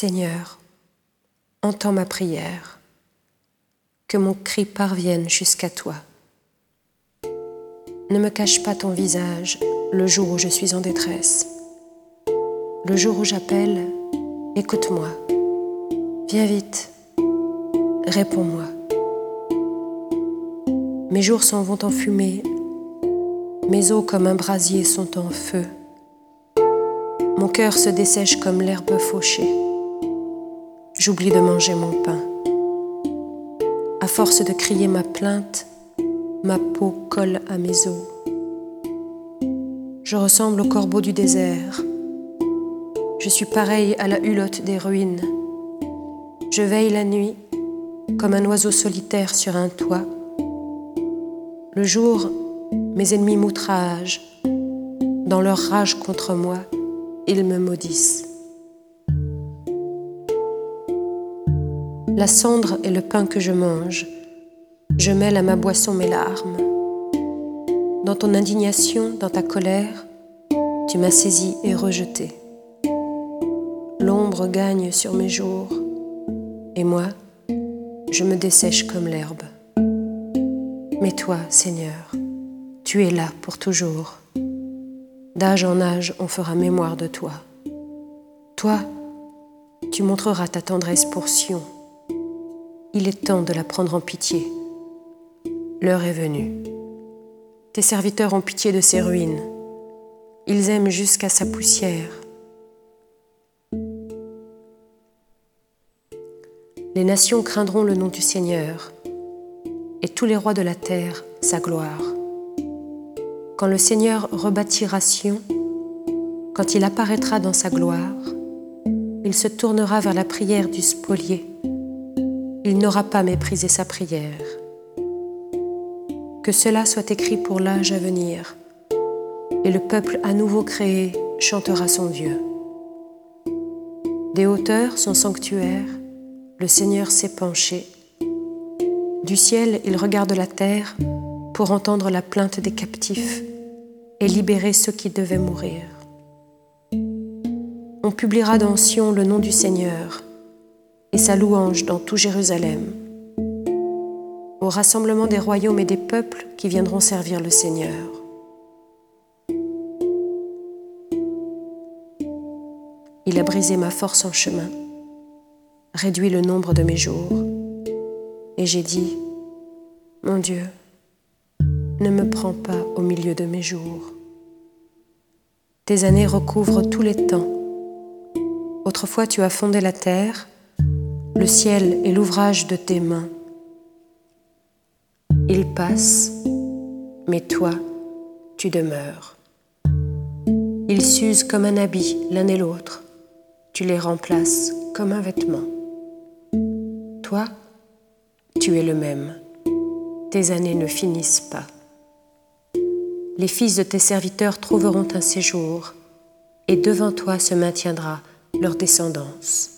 Seigneur, entends ma prière, que mon cri parvienne jusqu'à toi. Ne me cache pas ton visage le jour où je suis en détresse. Le jour où j'appelle, écoute-moi. Viens vite, réponds-moi. Mes jours s'en vont en fumée, mes os comme un brasier sont en feu. Mon cœur se dessèche comme l'herbe fauchée. J'oublie de manger mon pain. À force de crier ma plainte, ma peau colle à mes os. Je ressemble au corbeau du désert. Je suis pareil à la hulotte des ruines. Je veille la nuit comme un oiseau solitaire sur un toit. Le jour, mes ennemis m'outragent. Dans leur rage contre moi, ils me maudissent. La cendre est le pain que je mange. Je mêle à ma boisson mes larmes. Dans ton indignation, dans ta colère, tu m'as saisi et rejeté. L'ombre gagne sur mes jours, et moi, je me dessèche comme l'herbe. Mais toi, Seigneur, tu es là pour toujours. D'âge en âge, on fera mémoire de toi. Toi, tu montreras ta tendresse pour Sion. Il est temps de la prendre en pitié. L'heure est venue. Tes serviteurs ont pitié de ses ruines. Ils aiment jusqu'à sa poussière. Les nations craindront le nom du Seigneur et tous les rois de la terre sa gloire. Quand le Seigneur rebâtira Sion, quand il apparaîtra dans sa gloire, il se tournera vers la prière du spolié. Il n'aura pas méprisé sa prière. Que cela soit écrit pour l'âge à venir, et le peuple à nouveau créé chantera son Dieu. Des hauteurs, son sanctuaire, le Seigneur s'est penché. Du ciel, il regarde la terre pour entendre la plainte des captifs et libérer ceux qui devaient mourir. On publiera dans Sion le nom du Seigneur et sa louange dans tout Jérusalem au rassemblement des royaumes et des peuples qui viendront servir le Seigneur. Il a brisé ma force en chemin, réduit le nombre de mes jours, et j'ai dit, mon Dieu, ne me prends pas au milieu de mes jours. Tes années recouvrent tous les temps. Autrefois tu as fondé la terre, le ciel est l'ouvrage de tes mains. Ils passent, mais toi, tu demeures. Ils s'usent comme un habit l'un et l'autre. Tu les remplaces comme un vêtement. Toi, tu es le même. Tes années ne finissent pas. Les fils de tes serviteurs trouveront un séjour, et devant toi se maintiendra leur descendance.